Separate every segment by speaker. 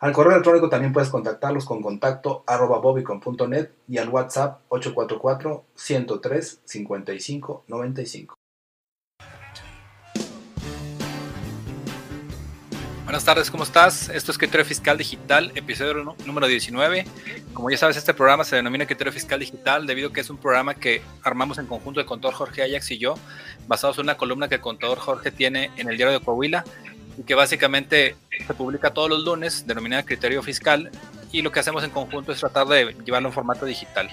Speaker 1: Al correo electrónico también puedes contactarlos con contacto arroba bobicon.net y al WhatsApp 844-103-5595.
Speaker 2: Buenas tardes, ¿cómo estás? Esto es Criterio Fiscal Digital, episodio número 19. Como ya sabes, este programa se denomina Criterio Fiscal Digital debido a que es un programa que armamos en conjunto el contador Jorge Ajax y yo, basados en una columna que el contador Jorge tiene en el diario de Coahuila y que básicamente se publica todos los lunes, denominada Criterio Fiscal, y lo que hacemos en conjunto es tratar de llevarlo en formato digital.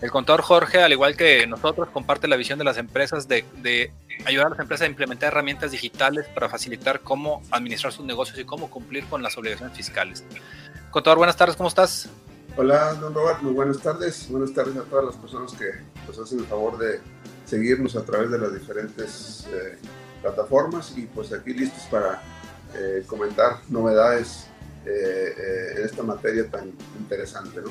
Speaker 2: El contador Jorge, al igual que nosotros, comparte la visión de las empresas de, ayudar a las empresas a implementar herramientas digitales para facilitar cómo administrar sus negocios y cómo cumplir con las obligaciones fiscales. Contador, buenas tardes, ¿cómo estás?
Speaker 3: Hola, don Robert, muy buenas tardes. Buenas tardes a todas las personas que nos hacen el favor de seguirnos a través de las diferentes eh, plataformas y pues aquí listos para eh, comentar novedades eh, en esta materia tan interesante, ¿no?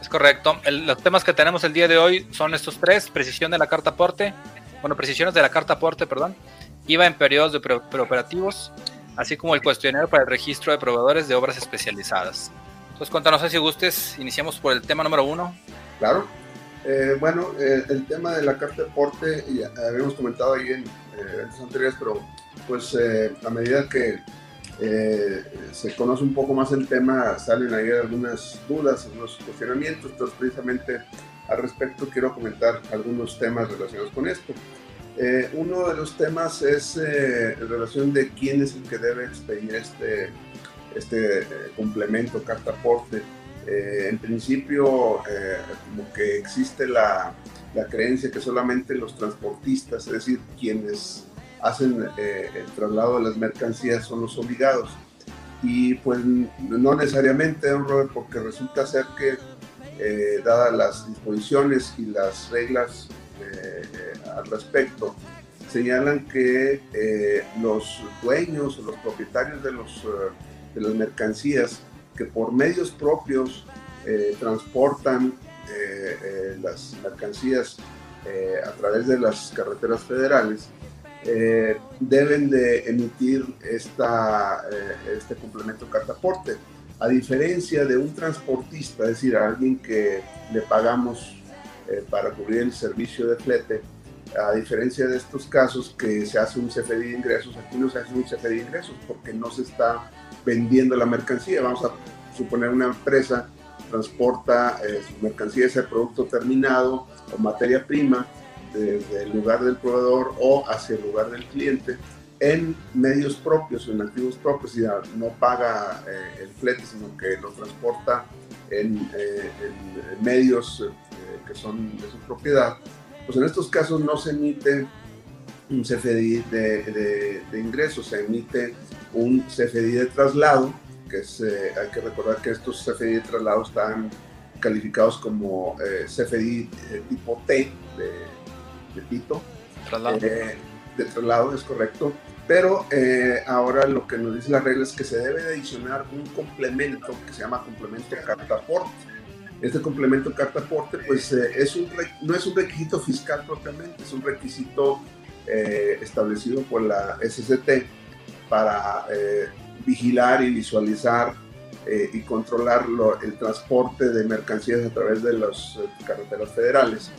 Speaker 2: Es correcto. los temas que tenemos el día de hoy son estos tres: precisión de la carta aporte, bueno, precisiones de la carta aporte, perdón, IVA en periodos de preoperativos, así como el cuestionario para el registro de proveedores de obras especializadas. Entonces, cuéntanos si gustes, iniciamos por el tema número uno.
Speaker 3: Claro. Eh, bueno, eh, el tema de la carta de aporte, ya habíamos comentado ahí en eventos anteriores, pero pues eh, a medida que eh, se conoce un poco más el tema, salen ahí algunas dudas, algunos cuestionamientos, entonces precisamente al respecto quiero comentar algunos temas relacionados con esto. Eh, uno de los temas es en relación de quién es el que debe expedir este, este complemento, carta aporte. en principio, como que existe la, la creencia que solamente los transportistas, es decir, quienes hacen eh, el traslado de las mercancías son los obligados. Y pues no necesariamente, porque resulta ser que, eh, dadas las disposiciones y las reglas eh, al respecto, señalan que los dueños o los propietarios de, los, de las mercancías que por medios propios transportan las mercancías a través de las carreteras federales, eh, deben de emitir esta, eh, este complemento cartaporte. A diferencia de un transportista, es decir, a alguien que le pagamos eh, para cubrir el servicio de flete, a diferencia de estos casos que se hace un CFDI de ingresos, aquí no se hace un CFDI de ingresos porque no se está vendiendo la mercancía. Vamos a suponer una empresa transporta su mercancía, ese producto terminado o materia prima, desde el lugar del proveedor o hacia el lugar del cliente en medios propios en activos propios, y no paga eh, el flete, sino que lo transporta en, eh, medios eh, que son de su propiedad, pues en estos casos no se emite un CFDI de, de, ingresos, se emite un CFDI de traslado, que es, hay que recordar que estos CFDI de traslado están calificados como CFDI tipo T, de, de Tito. Eh, de traslado, es correcto. Pero eh, ahora lo que nos dice la regla es que se debe adicionar un complemento que se llama complemento cartaporte. Este complemento cartaporte pues eh, es un, no es un requisito fiscal propiamente, es un requisito establecido por la SCT para vigilar y visualizar y controlar el transporte de mercancías a través de las carreteras federales.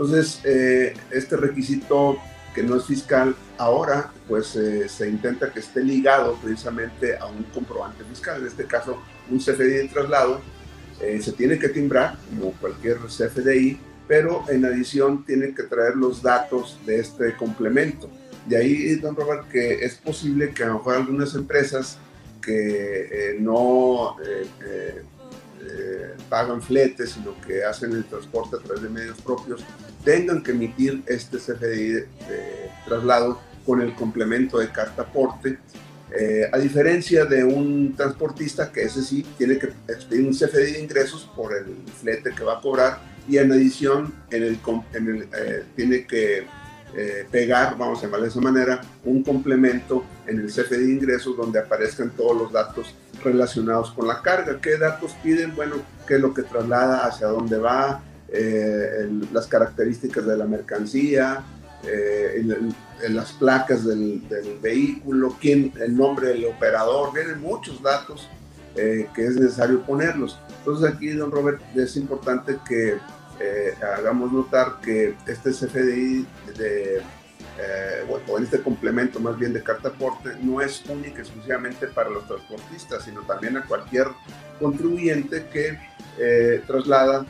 Speaker 3: Entonces, eh, este requisito que no es fiscal, ahora pues eh, se intenta que esté ligado precisamente a un comprobante fiscal, en este caso un CFDI de traslado, eh, se tiene que timbrar como cualquier CFDI, pero en adición tiene que traer los datos de este complemento. De ahí, don Robert, que es posible que a lo mejor algunas empresas que no pagan fletes, sino que hacen el transporte a través de medios propios, tengan que emitir este CFDI de, traslado con el complemento de carta aporte Eh, a diferencia de un transportista que ese sí tiene que expedir un CFDI de ingresos por el flete que va a cobrar y en adición en el, eh, tiene que eh, pegar, vamos a llamar de esa manera, un complemento en el CFDI de ingresos donde aparezcan todos los datos relacionados con la carga. ¿Qué datos piden? Bueno, qué es lo que traslada, hacia dónde va, las características de la mercancía, el, las placas del, vehículo, quién, el nombre del operador, vienen muchos datos eh, que es necesario ponerlos. Entonces aquí, don Robert, es importante que eh, hagamos notar que este CFDI de, eh, o este complemento más bien de carta aporte no es único exclusivamente para los transportistas, sino también a cualquier contribuyente que traslada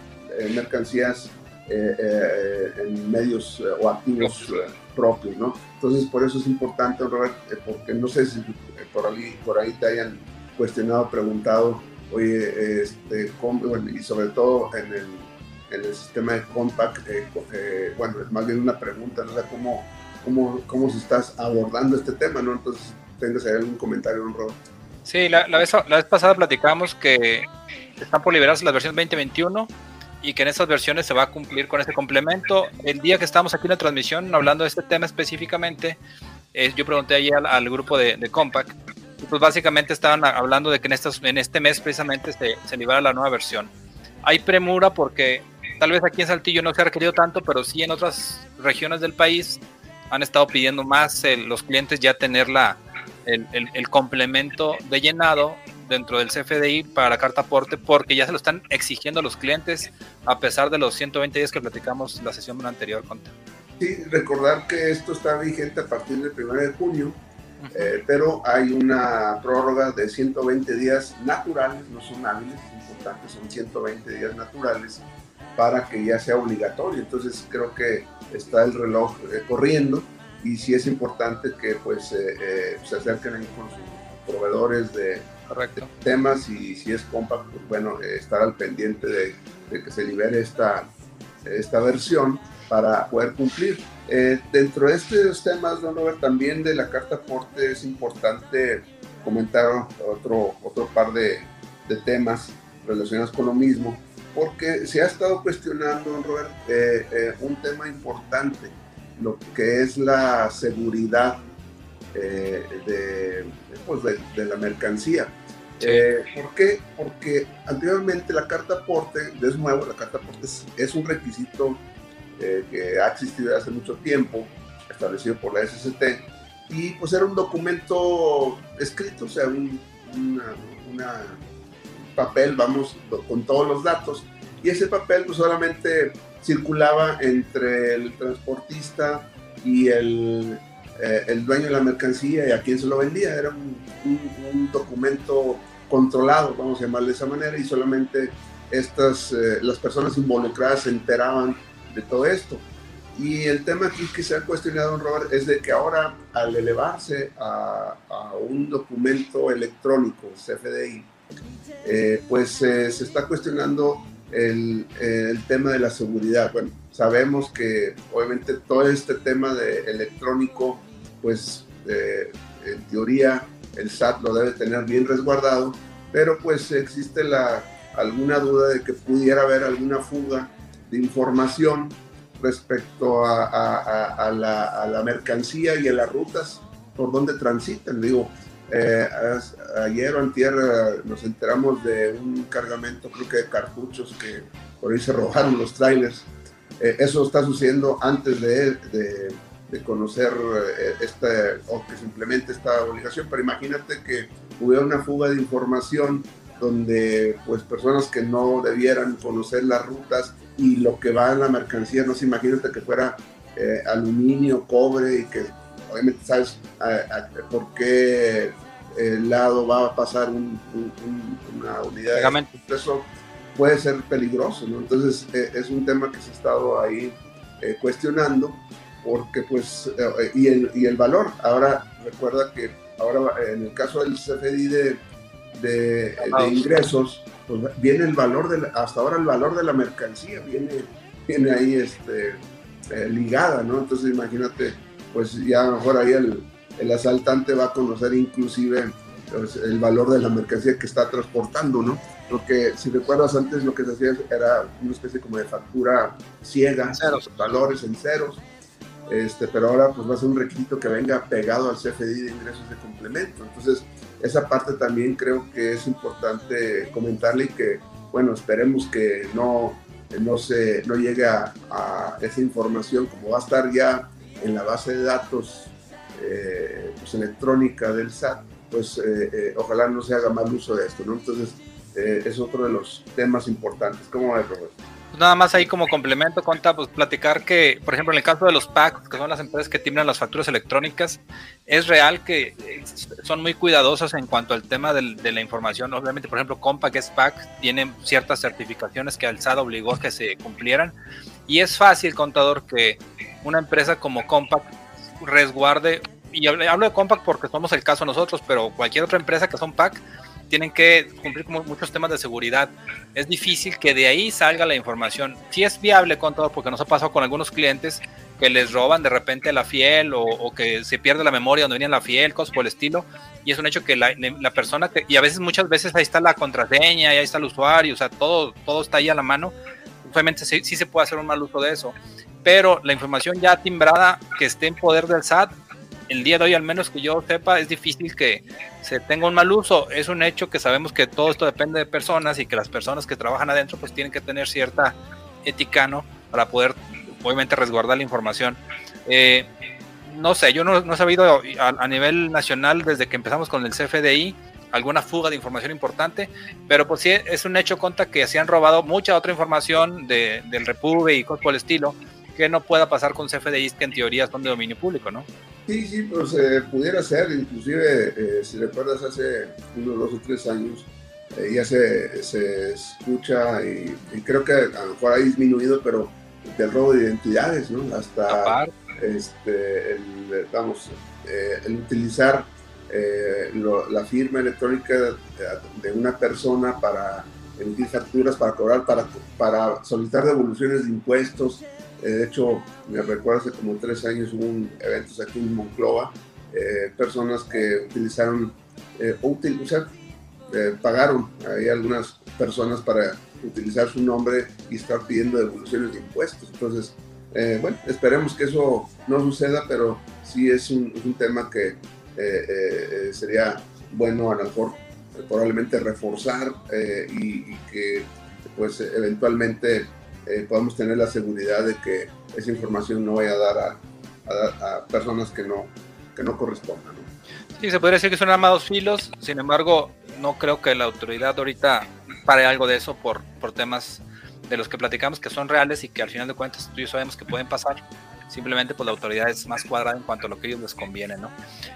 Speaker 3: mercancías en medios o activos propios, ¿no? Entonces, por eso es importante, Robert, eh, porque no sé si eh, por ahí, por ahí te hayan cuestionado, preguntado, oye, este, y sobre todo en el, en el sistema de Compact, eh, bueno, es más bien una pregunta, no sé cómo, cómo, cómo se estás abordando este tema, ¿no? Entonces, tengas ahí algún comentario, Robert.
Speaker 2: Sí, la, la, vez, la vez pasada platicamos que están por liberarse las versiones 2021 y que en esas versiones se va a cumplir con este complemento. El día que estamos aquí en la transmisión hablando de este tema específicamente, eh, yo pregunté ahí al, grupo de, de, Compact, pues básicamente estaban hablando de que en, estos, en este mes precisamente se, se libera la nueva versión. Hay premura porque tal vez aquí en Saltillo no se ha requerido tanto, pero sí en otras regiones del país han estado pidiendo más los clientes ya tener la, el, el, el complemento de llenado dentro del CFDI para la carta aporte porque ya se lo están exigiendo los clientes a pesar de los 120 días que platicamos la sesión anterior. Conta.
Speaker 3: Sí, recordar que esto está vigente a partir del 1 de junio, eh, pero hay una prórroga de 120 días naturales, no son hábiles, es importante, son 120 días naturales para que ya sea obligatorio. Entonces creo que está el reloj eh, corriendo y sí es importante que pues eh, se acerquen ahí con sus proveedores de
Speaker 2: Correcto.
Speaker 3: temas y si es compact, pues bueno, eh, estar al pendiente de, que se libere esta, esta versión para poder cumplir. Eh, dentro de estos temas, don Robert, también de la carta aporte es importante comentar otro, otro par de, de temas relacionados con lo mismo, porque se ha estado cuestionando, don Robert, eh, un tema importante, lo que es la seguridad de, pues de, de, la mercancía. Eh, ¿Por qué? Porque anteriormente la carta aporte, es nuevo, la carta aporte es, un requisito eh, que ha existido desde hace mucho tiempo, establecido por la SST, y pues era un documento escrito, o sea, un papel, vamos, con todos los datos, y ese papel pues solamente circulaba entre el transportista y el, eh, el dueño de la mercancía y a quien se lo vendía. Era un, un documento controlado, vamos a llamarle de esa manera, y solamente estas, eh, las personas involucradas se enteraban de todo esto. Y el tema aquí que se ha cuestionado, Robert, es de que ahora al elevarse a, un documento electrónico, CFDI, eh, pues eh, se está cuestionando el, el, tema de la seguridad. Bueno, sabemos que obviamente todo este tema de electrónico, pues en teoría el SAT lo debe tener bien resguardado, pero pues existe la, alguna duda de que pudiera haber alguna fuga de información respecto a, la, mercancía y a las rutas por donde transitan. Digo, eh, ayer o antier eh, nos enteramos de un cargamento, creo que de cartuchos, que por ahí se robaron los trailers. Eh, eso está sucediendo antes de de conocer eh, esta, o que simplemente esta obligación, pero imagínate que hubiera una fuga de información donde pues personas que no debieran conocer las rutas y lo que va en la mercancía, no se imagínate que fuera eh, aluminio, cobre y que obviamente sabes por qué el lado va a pasar una unidad de eso puede ser peligroso, ¿no? Entonces eh, es un tema que se ha estado ahí cuestionando porque pues, eh, y, el, y el valor, ahora recuerda que ahora en el caso del CFDI de, de, ingresos, pues viene el valor, de hasta ahora el valor de la mercancía viene, viene ahí este, eh, ligada, ¿no? Entonces imagínate, pues ya a lo mejor ahí el, el asaltante va a conocer inclusive pues, el valor de la mercancía que está transportando, ¿no? Porque si recuerdas antes lo que se hacía era una especie como de factura ciega, ceros. valores en ceros, este, pero ahora pues va a ser un requisito que venga pegado al CFDI de ingresos de complemento. Entonces, esa parte también creo que es importante comentarle y que, bueno, esperemos que no, no, se, no llegue a, esa información, como va a estar ya en la base de datos eh, pues, electrónica del SAT, pues eh, eh, ojalá no se haga mal uso de esto. Entonces, es otro de los temas importantes. ¿Cómo ves, Roberto?
Speaker 2: Nada más ahí como complemento, Conta, pues platicar que, por ejemplo, en el caso de los PAC, que son las empresas que timbran las facturas electrónicas, es real que eh, son muy cuidadosas en cuanto al tema de la información. Obviamente, por ejemplo, Compa, que es PAC, tiene ciertas certificaciones que SAT obligó a que se cumplieran. Y es fácil, contador, que una empresa como Compact resguarde, y hablo de Compact porque somos el caso nosotros, pero cualquier otra empresa que son PAC, tienen que cumplir con muchos temas de seguridad. Es difícil que de ahí salga la información. Si es viable con todo, porque nos ha pasado con algunos clientes que les roban de repente la fiel o, que se pierde la memoria donde venía la fiel, cosas por el estilo. Y es un hecho que la, persona, que, y a veces muchas veces ahí está la contraseña, y ahí está el usuario, o sea, todo, todo está ahí a la mano. Obviamente sí, sí se puede hacer un mal uso de eso. Pero la información ya timbrada que esté en poder del SAT el día de hoy, al menos que yo sepa, es difícil que se tenga un mal uso. Es un hecho que sabemos que todo esto depende de personas y que las personas que trabajan adentro pues tienen que tener cierta ética, ¿no? Para poder, obviamente, resguardar la información. Eh, no sé, yo no, he sabido a, nivel nacional desde que empezamos con el CFDI alguna fuga de información importante, pero pues sí es un hecho conta que se han robado mucha otra información de, del Repube y cosas por el estilo que no pueda pasar con CFDIs que en teoría son de dominio público, ¿no?
Speaker 3: Sí, sí, pues eh, pudiera ser, inclusive eh, si recuerdas hace unos dos o tres años, eh, ya se, se escucha y, creo que a lo mejor ha disminuido, pero del robo de identidades, ¿no? Hasta este, el, vamos, el utilizar la firma electrónica de, una persona para emitir facturas, para cobrar, para, para solicitar devoluciones de impuestos, eh, de hecho, me recuerdo hace como tres años hubo un evento aquí en Monclova, eh, personas que utilizaron, eh, eh, pagaron, hay algunas personas para utilizar su nombre y estar pidiendo devoluciones de impuestos. Entonces, bueno, esperemos que eso no suceda, pero sí es un, tema que sería bueno a lo mejor probablemente reforzar y, que pues eventualmente eh, podemos tener la seguridad de que esa información no vaya a dar a, personas que no, que no correspondan.
Speaker 2: Sí, se podría decir que son armados filos, sin embargo, no creo que la autoridad ahorita pare algo de eso por, por temas de los que platicamos que son reales y que al final de cuentas tú y yo sabemos que pueden pasar simplemente pues la autoridad es más cuadrada en cuanto a lo que ellos les conviene, ¿no?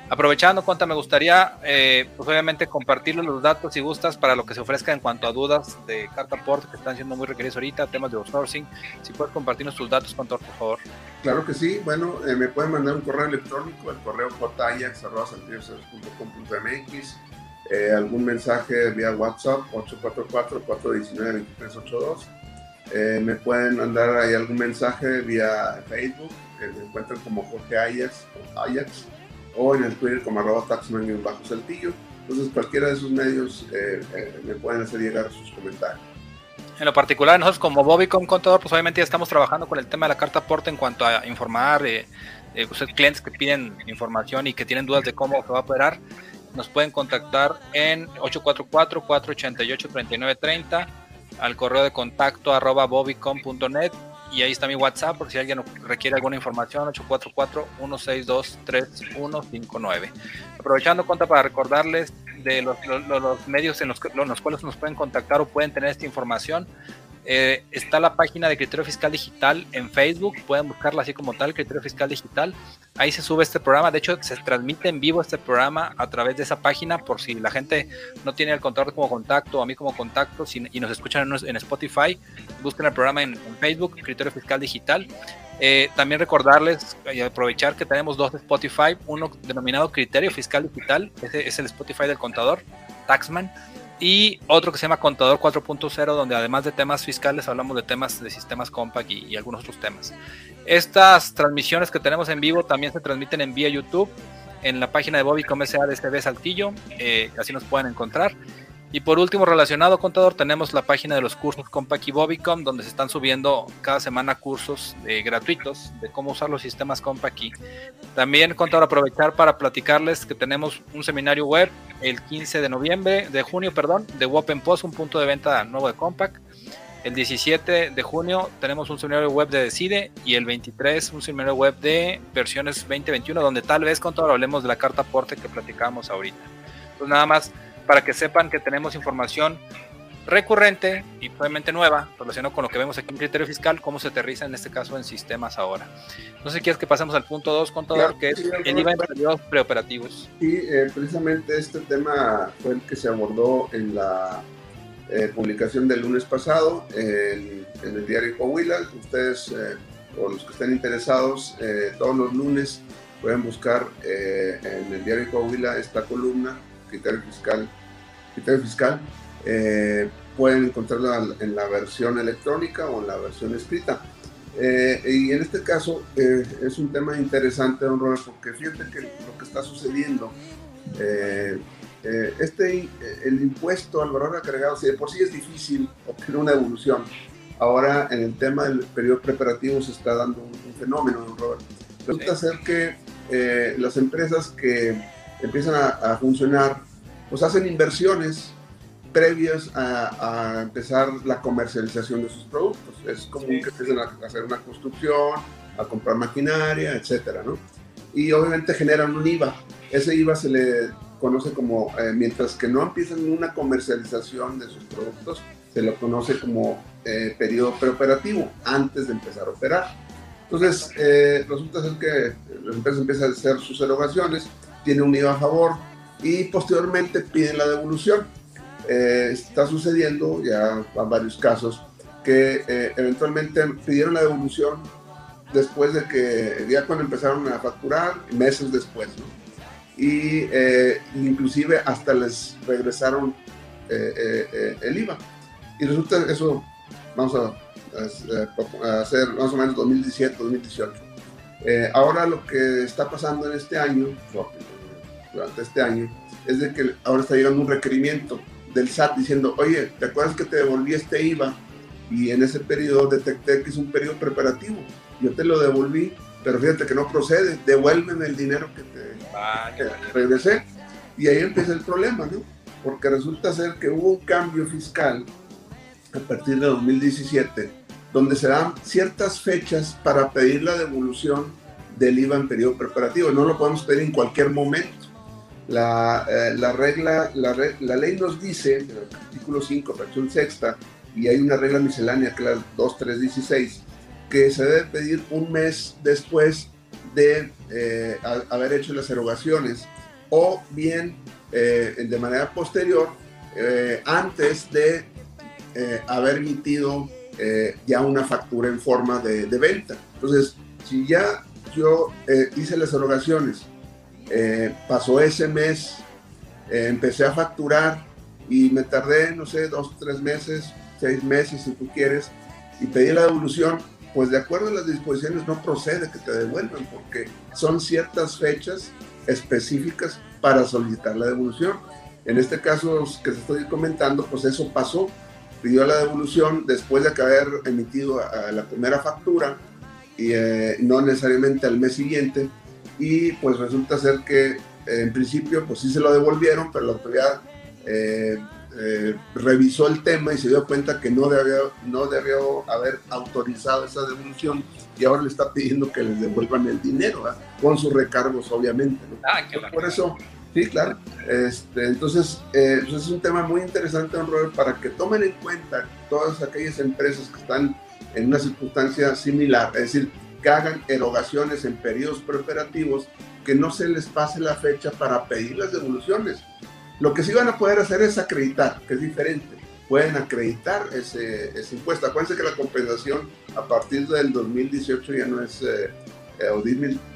Speaker 2: Aprovechando, Conta, me gustaría, eh, pues obviamente compartirles los datos si gustas para lo que se ofrezca en cuanto a dudas de carta port que están siendo muy requeridos ahorita, temas de outsourcing, si puedes compartirnos tus datos, por favor.
Speaker 3: Claro que sí, bueno, eh, me pueden mandar un correo electrónico, el correo jayax.mx, eh, algún mensaje vía WhatsApp 844-419-2382. Eh, me pueden mandar ahí algún mensaje vía Facebook que me encuentran como Jorge Ajax, Ajax o en el Twitter como arroba taxman bajo saltillo. Entonces cualquiera de esos medios eh, eh, me pueden hacer llegar sus comentarios.
Speaker 2: En lo particular, nosotros como Bobbycom Contador, pues obviamente ya estamos trabajando con el tema de la carta aporte en cuanto a informar, eh, eh, pues, clientes que piden información y que tienen dudas de cómo se va a operar, nos pueden contactar en 844-488-3930, al correo de contacto arroba bobbycom.net y ahí está mi WhatsApp por si alguien requiere alguna información, 844-162-3159. Aprovechando cuenta para recordarles de los, medios en los, los, cuales nos pueden contactar o pueden tener esta información. Eh, está la página de Criterio Fiscal Digital en Facebook, pueden buscarla así como tal, Criterio Fiscal Digital. Ahí se sube este programa, de hecho se transmite en vivo este programa a través de esa página por si la gente no tiene el contacto como contacto a mí como contacto y nos escuchan en, Spotify, busquen el programa en, Facebook, Criterio Fiscal Digital. Eh, también recordarles y aprovechar que tenemos dos Spotify, uno denominado Criterio Fiscal Digital, ese es el Spotify del contador, Taxman y otro que se llama Contador 4.0, donde además de temas fiscales hablamos de temas de sistemas compact y, algunos otros temas. Estas transmisiones que tenemos en vivo también se transmiten en vía YouTube. en la página de Bobby SA de Saltillo, eh, así nos pueden encontrar. Y por último, relacionado contador, tenemos la página de los cursos Compact y Bobicom, donde se están subiendo cada semana cursos eh, gratuitos de cómo usar los sistemas Compact. También, contador, aprovechar para platicarles que tenemos un seminario web el 15 de noviembre, de junio, perdón, de Open Post, un punto de venta nuevo de Compact. El 17 de junio tenemos un seminario web de Decide y el 23 un seminario web de versiones 2021, donde tal vez, contador, hablemos de la carta aporte que platicábamos ahorita. Pues nada más para que sepan que tenemos información recurrente y probablemente nueva relacionada con lo que vemos aquí en criterio fiscal, cómo se aterriza en este caso en sistemas ahora. No sé si quieres que pasemos al punto 2, contador, que es el IVA en periodos preoperativos.
Speaker 3: Sí, eh, precisamente este tema fue el que se abordó en la eh, publicación del lunes pasado en, el diario Coahuila. Ustedes eh, o los que estén interesados, todos los lunes pueden buscar en el diario Coahuila esta columna criterio fiscal, criterio fiscal eh, pueden encontrarla en la versión electrónica o en la versión escrita. Eh, y en este caso eh, es un tema interesante, don Robert, porque fíjate que lo que está sucediendo, este, el impuesto al valor agregado, si de por sí es difícil obtener una evolución, ahora en el tema del periodo preparativo se está dando un, fenómeno, don Robert. Resulta ser que las empresas que empiezan a, funcionar, pues hacen inversiones previas a, empezar la comercialización de sus productos. Es común que empiecen a hacer una construcción, a comprar maquinaria, etcétera, ¿no? Y obviamente generan un IVA. Ese IVA se le conoce como, eh, mientras que no empiezan una comercialización de sus productos, se lo conoce como eh, periodo preoperativo, antes de empezar a operar. Entonces, eh, resulta ser que las empresas empiezan a hacer sus erogaciones, tiene un IVA a favor y posteriormente piden la devolución. Eh, está sucediendo ya en varios casos que eh, eventualmente pidieron la devolución después de que ya cuando empezaron a facturar, meses después, ¿no? Y eh, inclusive hasta les regresaron el IVA. Y resulta que eso, vamos a, a, hacer más o menos 2017, 2018. ahora lo que está pasando en este año, durante este año es de que ahora está llegando un requerimiento del SAT diciendo, oye, ¿te acuerdas que te devolví este IVA? Y en ese periodo detecté que es un periodo preparativo. Yo te lo devolví, pero fíjate que no procede, devuélveme el dinero que te regresé. Y ahí empieza el problema, ¿no? Porque resulta ser que hubo un cambio fiscal a partir de 2017, donde se dan ciertas fechas para pedir la devolución del IVA en periodo preparativo. No lo podemos pedir en cualquier momento. La, eh, la regla, la, ley nos dice, en el artículo 5, fracción sexta, y hay una regla miscelánea que es la 2316, que se debe pedir un mes después de eh, haber hecho las erogaciones o bien eh, de manera posterior antes de haber emitido ya una factura en forma de, de, venta. Entonces, si ya yo hice las erogaciones eh, pasó ese mes, eh, empecé a facturar y me tardé, no sé, dos, tres meses, seis meses si tú quieres, y pedí la devolución, pues de acuerdo a las disposiciones no procede que te devuelvan porque son ciertas fechas específicas para solicitar la devolución. En este caso que te estoy comentando, pues eso pasó. Pidió la devolución después de haber emitido la primera factura y eh, no necesariamente al mes siguiente, y pues resulta ser que eh, en principio pues sí se lo devolvieron, pero la autoridad eh, eh, revisó el tema y se dio cuenta que no debió, no debió haber autorizado esa devolución y ahora le está pidiendo que les devuelvan el dinero, con sus recargos obviamente. Ah, Por eso, sí, claro. Este, entonces, pues es un tema muy interesante, don Robert, para que tomen en cuenta todas aquellas empresas que están en una circunstancia similar, es decir, que hagan erogaciones en periodos preoperativos, que no se les pase la fecha para pedir las devoluciones. Lo que sí van a poder hacer es acreditar, que es diferente. Pueden acreditar ese, ese impuesto. Acuérdense que la compensación a partir del 2018 ya no es, eh o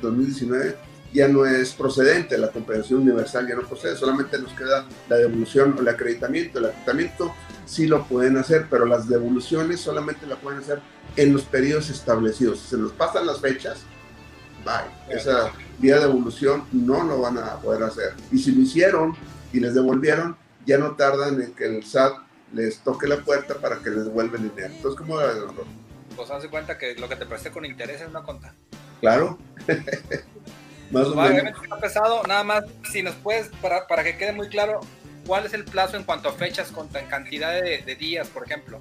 Speaker 3: 2019, ya no es procedente, la compensación universal ya no procede, solamente nos queda la devolución o el acreditamiento. El acreditamiento sí lo pueden hacer, pero las devoluciones solamente la pueden hacer en los periodos establecidos. Si se nos pasan las fechas, bye. Esa, vía devolución no lo van a poder hacer. Y si lo hicieron y les devolvieron, ya no tardan en que el SAT les toque la puerta para que les devuelvan el dinero. Entonces, ¿cómo va a
Speaker 2: Pues haz cuenta que lo que te presté con interés es una cuenta.
Speaker 3: Claro.
Speaker 2: más o menos. Está pesado, nada más, si nos puedes, para, para que quede muy claro, ¿cuál es el plazo en cuanto a fechas, con cantidad de, días, por ejemplo?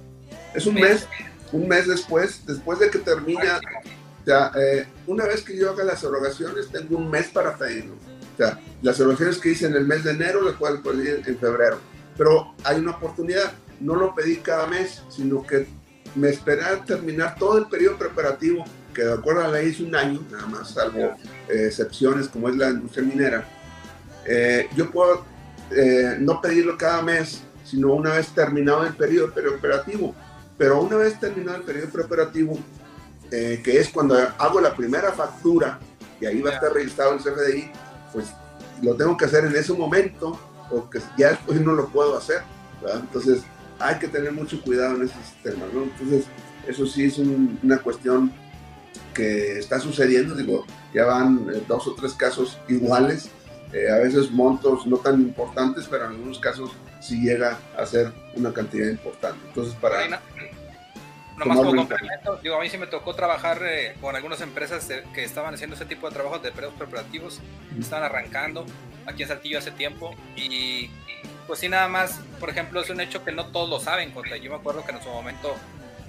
Speaker 3: Es un mes, un mes después, después de que termina, o eh, una vez que yo haga las erogaciones, tengo un mes para pedirlo. O las erogaciones que hice en el mes de enero, las puedo pedir en febrero. Pero hay una oportunidad, no lo pedí cada mes, sino que me esperé a terminar todo el periodo preparativo, que de acuerdo a la ley es un año, nada más, salvo eh, excepciones como es la industria minera. Eh, yo puedo eh, no pedirlo cada mes, sino una vez terminado el periodo preoperativo. Pero una vez terminado el periodo preoperativo, eh, que es cuando hago la primera factura, y ahí va a estar registrado el CFDI, pues lo tengo que hacer en ese momento, porque ya después no lo puedo hacer. Entonces, hay que tener mucho cuidado en ese sistema. Entonces, eso sí es una cuestión que está sucediendo. Digo, ya van eh, dos o tres casos iguales eh, a veces montos no tan importantes, pero en algunos casos sí llega a ser una cantidad importante. Entonces, para...
Speaker 2: No, más como complemento, digo, a mí sí me tocó trabajar eh, con algunas empresas que estaban haciendo ese tipo de trabajos de periodos preparativos, estaban arrancando aquí en Saltillo hace tiempo y pues sí, nada más, por ejemplo, es un hecho que no todos lo saben, yo me acuerdo que en su momento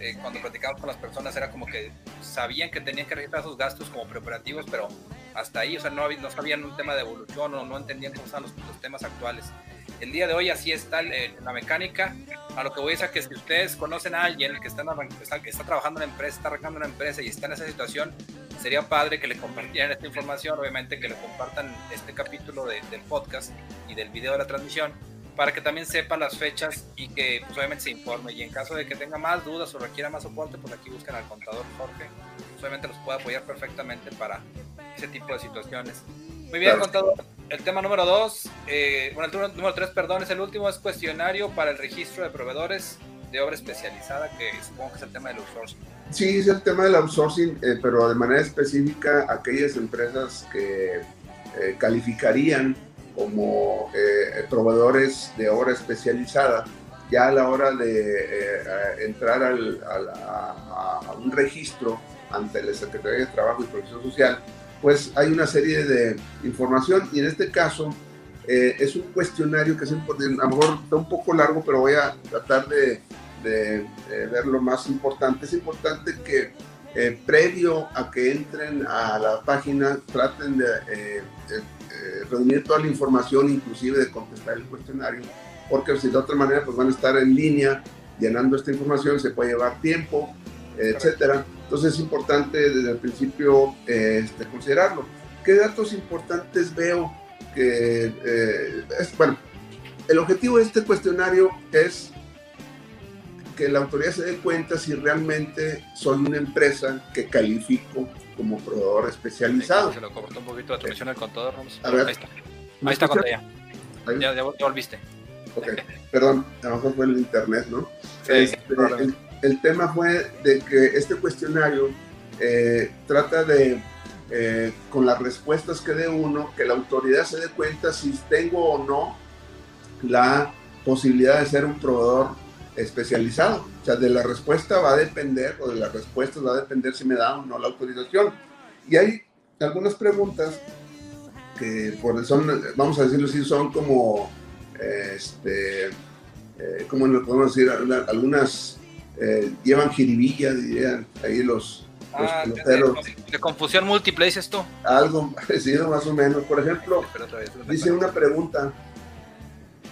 Speaker 2: eh, cuando platicamos con las personas era como que sabían que tenían que registrar sus gastos como preparativos, pero hasta ahí, o sea, no, no sabían un tema de evolución o no entendían cómo están los, temas actuales. El día de hoy así está la mecánica. A lo que voy a decir que si ustedes conocen a alguien que está, trabajando en una empresa, está arrancando una empresa y está en esa situación, sería padre que le compartieran esta información, obviamente que le compartan este capítulo del podcast y del video de la transmisión para que también sepa las fechas y que pues obviamente se informe y en caso de que tenga más dudas o requiera más soporte, pues aquí buscan al contador Jorge, pues obviamente los puede apoyar perfectamente para ese tipo de situaciones. Muy bien, contador. El tema número dos, eh, bueno, el número tres, perdón, es el último, es cuestionario para el registro de proveedores de obra especializada, que supongo que es el tema del outsourcing.
Speaker 3: Sí, es el tema del outsourcing, eh, pero de manera específica aquellas empresas que eh, calificarían como eh, proveedores de obra especializada, ya a la hora de eh, entrar al, a, un registro ante la Secretaría de Trabajo y Protección Social, pues hay una serie de información y en este caso eh, es un cuestionario que es importante, a lo mejor está un poco largo, pero voy a tratar de, de, ver lo más importante. Es importante que previo a que entren a la página traten de eh, reunir toda la información, inclusive de contestar el cuestionario, porque si de otra manera pues van a estar en línea llenando esta información, se puede llevar tiempo, etcétera. Entonces es importante desde el principio este, considerarlo. ¿Qué datos importantes veo? Que, eh, es, bueno, el objetivo de este cuestionario es que la autoridad se dé cuenta si realmente soy una empresa que califico como proveedor especializado.
Speaker 2: Se lo cortó un poquito la transmisión al contador, A ver, ahí está. Ahí está, ya. Ya, ya, volviste.
Speaker 3: Ok, perdón, a lo mejor fue el internet, ¿no? Este, el, tema fue de que este cuestionario eh, trata de, eh, con las respuestas que dé uno, que la autoridad se dé cuenta si tengo o no la posibilidad de ser un proveedor especializado. O sea, de la respuesta va a depender, o de las respuestas va a depender si me da o no la autorización. Y hay algunas preguntas que por son, vamos a decirlo así, son como, este, eh, ¿cómo lo podemos decir? Algunas eh, llevan jiribilla, dirían ahí los,
Speaker 2: ah, de, confusión múltiple, dices esto
Speaker 3: Algo parecido más o menos. Por ejemplo, dice una pregunta,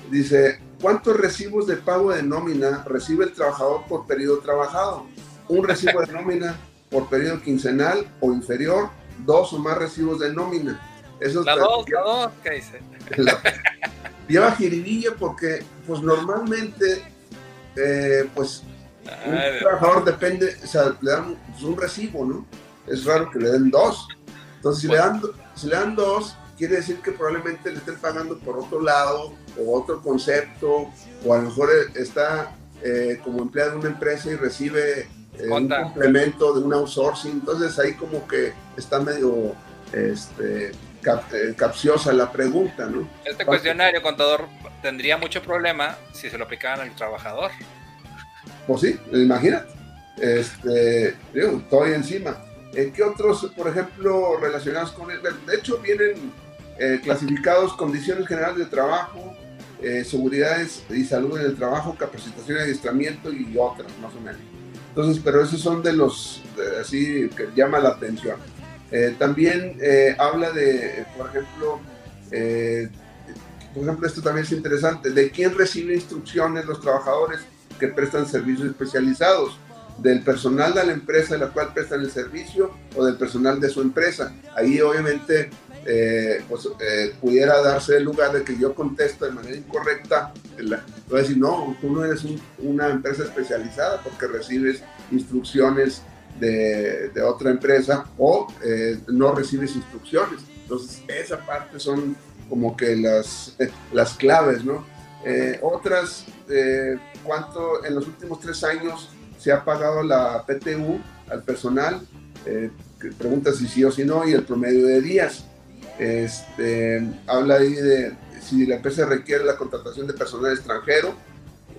Speaker 3: dice, ¿Cuántos recibos de pago de nómina recibe el trabajador por periodo trabajado? Un recibo de nómina por periodo quincenal o inferior, dos o más recibos de nómina.
Speaker 2: Eso la dos, la dos, ¿qué dice?
Speaker 3: lleva jiribilla porque, pues normalmente, eh, pues, un trabajador depende, o sea, le dan pues, un recibo, ¿no? Es raro que le den dos. Entonces, si, le dan, si le dan dos, quiere decir que probablemente le estén pagando por otro lado o otro concepto, o a lo mejor está eh, como empleado de una empresa y recibe eh, un complemento de un outsourcing, entonces ahí como que está medio este, eh, capciosa la pregunta, ¿no?
Speaker 2: Este cuestionario, contador, tendría mucho problema si se lo aplicaran al trabajador.
Speaker 3: Pues sí, imagínate. Este, digo, estoy encima. Eh, ¿Qué otros, por ejemplo, relacionados con él? De hecho, vienen eh, clasificados condiciones generales de trabajo, eh, seguridad y salud en el trabajo, capacitación y adiestramiento y otras, más o menos. Entonces, pero esos son de los, así, que llama la atención. Eh, también habla de, por ejemplo, por ejemplo, esto también es interesante, de quién recibe instrucciones los trabajadores que prestan servicios especializados del personal de la empresa de la cual prestan el servicio o del personal de su empresa. Ahí obviamente eh, pues, eh, pudiera darse el lugar de que yo contesto de manera incorrecta, voy a decir, no, tú no eres una empresa especializada porque recibes instrucciones de, de otra empresa o eh, no recibes instrucciones. Entonces, esa parte son como que las, las claves, ¿no? Otras, ¿cuánto en los últimos tres años se ha pagado la PTU al personal, eh, pregunta si sí o si no, y el promedio de días. Este, habla ahí de si la empresa requiere la contratación de personal extranjero,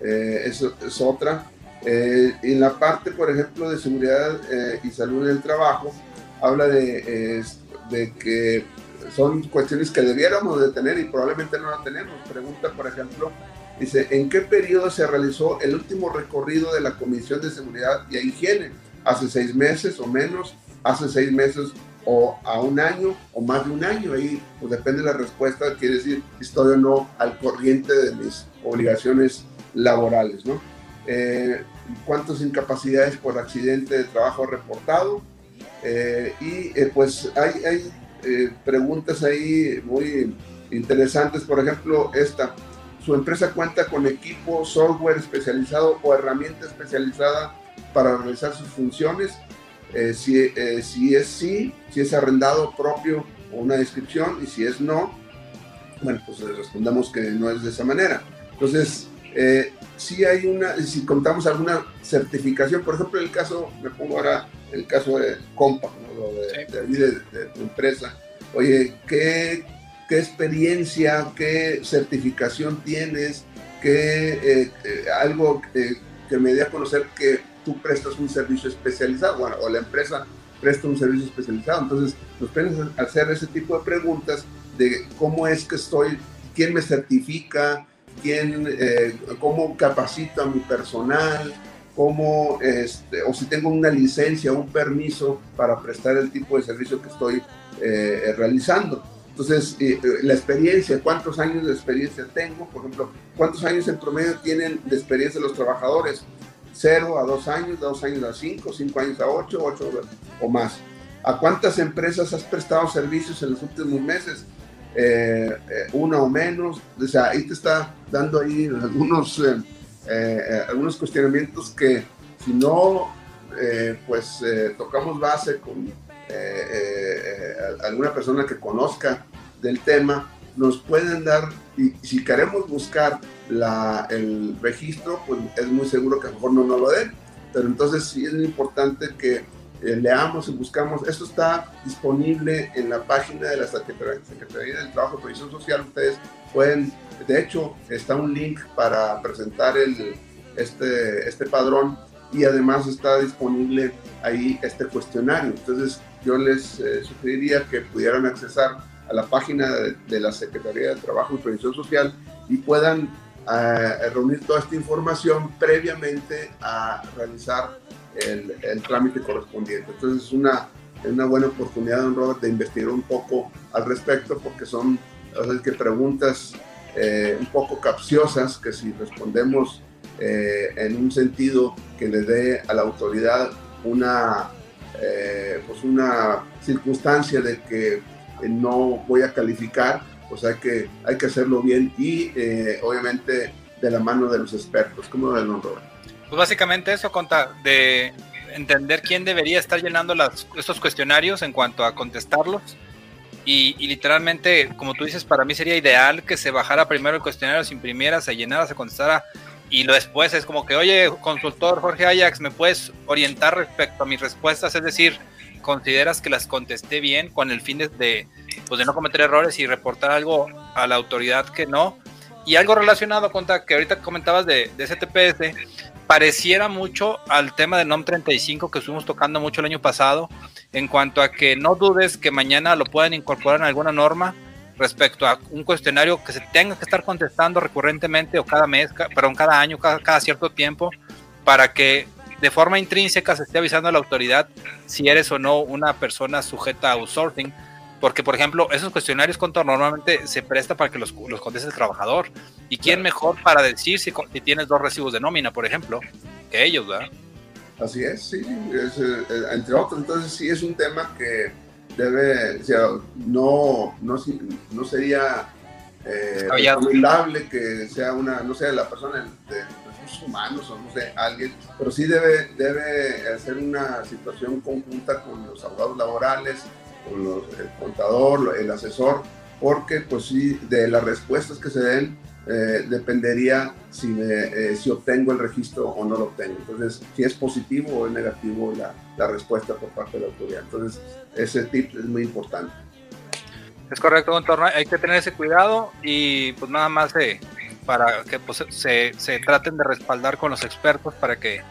Speaker 3: eh, eso es otra. Eh, en la parte, por ejemplo, de seguridad eh, y salud en el trabajo, habla de, de que son cuestiones que debiéramos de tener y probablemente no la tenemos. Pregunta, por ejemplo, Dice, ¿en qué periodo se realizó el último recorrido de la Comisión de Seguridad y Higiene? ¿Hace seis meses o menos? ¿Hace seis meses o a un año o más de un año? Ahí pues, depende de la respuesta, quiere decir, estoy o no al corriente de mis obligaciones laborales, ¿no? Eh, ¿Cuántas incapacidades por accidente de trabajo reportado? Eh, y eh, pues hay, hay preguntas ahí muy interesantes, por ejemplo, esta su empresa cuenta con equipo, software especializado o herramienta especializada para realizar sus funciones. Eh, si, eh, si es sí, si es arrendado propio o una descripción, y si es no, bueno, pues respondemos que no es de esa manera. Entonces, eh, si hay una, si contamos alguna certificación, por ejemplo, el caso, me pongo ahora el caso de Compa, de, de, de, tu empresa, oye, ¿qué qué experiencia, qué certificación tienes, qué eh, eh, algo eh, que me dé a conocer que tú prestas un servicio especializado, bueno, o la empresa presta un servicio especializado. Entonces, nos pueden hacer ese tipo de preguntas de cómo es que estoy, quién me certifica, quién, cómo capacito a mi personal, cómo, este, o si tengo una licencia, un permiso para prestar el tipo de servicio que estoy realizando. Entonces, eh, eh, la experiencia, cuántos años de experiencia tengo, por ejemplo, cuántos años en promedio tienen de experiencia los trabajadores, cero a dos años, dos años a cinco, cinco años a ocho, ocho o más. ¿A cuántas empresas has prestado servicios en los últimos meses? Eh, una o menos. O sea, ahí te está dando ahí algunos, algunos cuestionamientos que si no, pues tocamos base con alguna persona que conozca del tema, nos pueden dar, y si queremos buscar la, el registro, pues es muy seguro que a lo mejor no lo den, pero entonces sí es importante que eh, leamos y buscamos. Esto está disponible en la página de la Secretaría, del Trabajo y Previsión Social. Ustedes pueden, de hecho, está un link para presentar el, este, este padrón y además está disponible ahí este cuestionario. Entonces, yo les eh, sugeriría que pudieran accesar a la página de, la Secretaría de Trabajo y Prevención Social y puedan eh, reunir toda esta información previamente a realizar el, el trámite correspondiente. Entonces es una, una buena oportunidad, don Robert, de investigar un poco al respecto porque son que preguntas eh, un poco capciosas que si respondemos eh, en un sentido que le dé a la autoridad una, pues una circunstancia de que no voy a calificar, pues hay que, hay que hacerlo bien y eh, obviamente de la mano de los expertos. ¿Cómo ven, Robert?
Speaker 2: Pues básicamente eso, conta, de entender quién debería estar llenando las, estos cuestionarios en cuanto a contestarlos. Y, literalmente, como tú dices, para mí sería ideal que se bajara primero el cuestionario, se imprimiera, se llenara, se contestara y lo después es como que, oye, consultor Jorge Ajax, ¿me puedes orientar respecto a mis respuestas? Es decir, consideras que las contesté bien con el fin de, pues no cometer errores y reportar algo a la autoridad que no. Y algo relacionado con que ahorita comentabas de, de STPS, pareciera mucho al tema del NOM 35 que estuvimos tocando mucho el año pasado, en cuanto a que no dudes que mañana lo puedan incorporar en alguna norma respecto a un cuestionario que se tenga que estar contestando recurrentemente o cada mes, perdón, cada año, cada, cada cierto tiempo, para que de forma intrínseca se esté avisando a la autoridad si eres o no una persona sujeta a outsourcing porque, por ejemplo, esos cuestionarios contor normalmente se presta para que los, los conteste el trabajador. ¿Y quién mejor para decir si, si, tienes dos recibos de nómina, por ejemplo, que ellos, ¿verdad?
Speaker 3: Así es, sí, es, eh, entre otros. Entonces, sí es un tema que debe, o sea, no, no, no sería eh, recomendable que sea una, no sea la persona de recursos humanos o no sé, alguien, pero sí debe, debe hacer una situación conjunta con los abogados laborales, el contador, el asesor, porque pues sí, de las respuestas que se den eh, dependería si, me, eh, si obtengo el registro o no lo obtengo. Entonces, si es positivo o es negativo la, la, respuesta por parte de la autoridad. Entonces, ese tip es muy importante.
Speaker 2: Es correcto, doctor. Hay que tener ese cuidado y pues nada más eh, para que pues, se, se, traten de respaldar con los expertos para que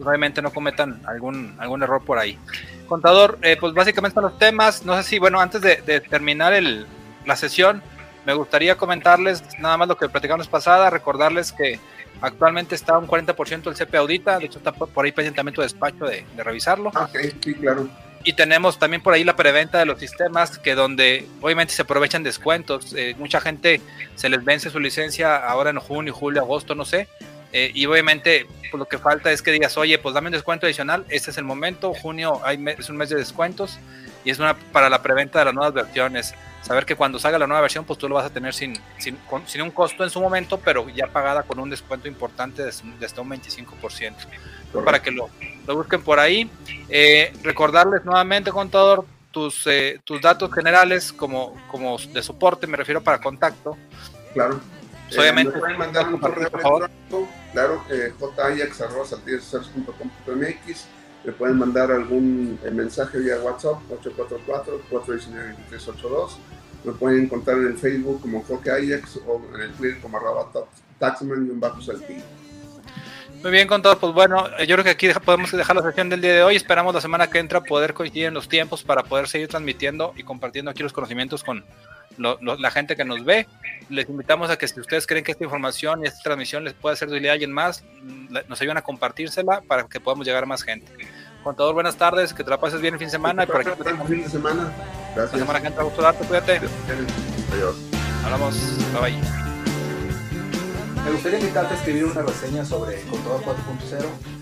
Speaker 2: obviamente no cometan algún, algún error por ahí. Contador, eh, pues básicamente son los temas. No sé si, bueno, antes de, de terminar el, la sesión, me gustaría comentarles nada más lo que platicamos pasada, recordarles que actualmente está un 40% del CP Audita, de hecho está por ahí pendiente tu despacho de, de revisarlo.
Speaker 3: Ok, sí, claro.
Speaker 2: Y tenemos también por ahí la preventa de los sistemas, que donde obviamente se aprovechan descuentos. Eh, mucha gente se les vence su licencia ahora en junio, julio, agosto, no sé. Eh, y obviamente pues lo que falta es que digas, oye, pues dame un descuento adicional, este es el momento, junio hay es un mes de descuentos y es una para la preventa de las nuevas versiones saber que cuando salga la nueva versión, pues tú lo vas a tener sin, sin, sin un costo en su momento, pero ya pagada con un descuento importante de, de hasta un 25%. Para que lo, lo, busquen por ahí. Eh, recordarles nuevamente, contador, tus, eh, tus datos generales como, como de soporte, me refiero para contacto.
Speaker 3: Claro.
Speaker 2: Pues obviamente.
Speaker 3: Eh, pueden mandar un correo electrónico, claro, eh, jayax.mx me pueden mandar algún mensaje vía WhatsApp 844-419-2382. Me pueden encontrar en el Facebook como Jorge Ajax o en el Twitter como arroba taxman y un bajo
Speaker 2: Muy bien, con todo, pues bueno, yo creo que aquí podemos dejar la sesión del día de hoy. Esperamos la semana que entra poder coincidir en los tiempos para poder seguir transmitiendo y compartiendo aquí los conocimientos con lo, lo, la gente que nos ve. Les invitamos a que si ustedes creen que esta información y esta transmisión les puede ser de utilidad a alguien más, nos ayuden a compartírsela para que podamos llegar a más gente. Contador, buenas tardes, que te la pases bien el fin de semana.
Speaker 3: y por aquí fin de semana. Gracias.
Speaker 2: La semana que entra, gusto darte, cuídate.
Speaker 3: Adiós.
Speaker 2: Hablamos, bye bye.
Speaker 1: Me gustaría invitarte a escribir una reseña sobre Contador 4.0.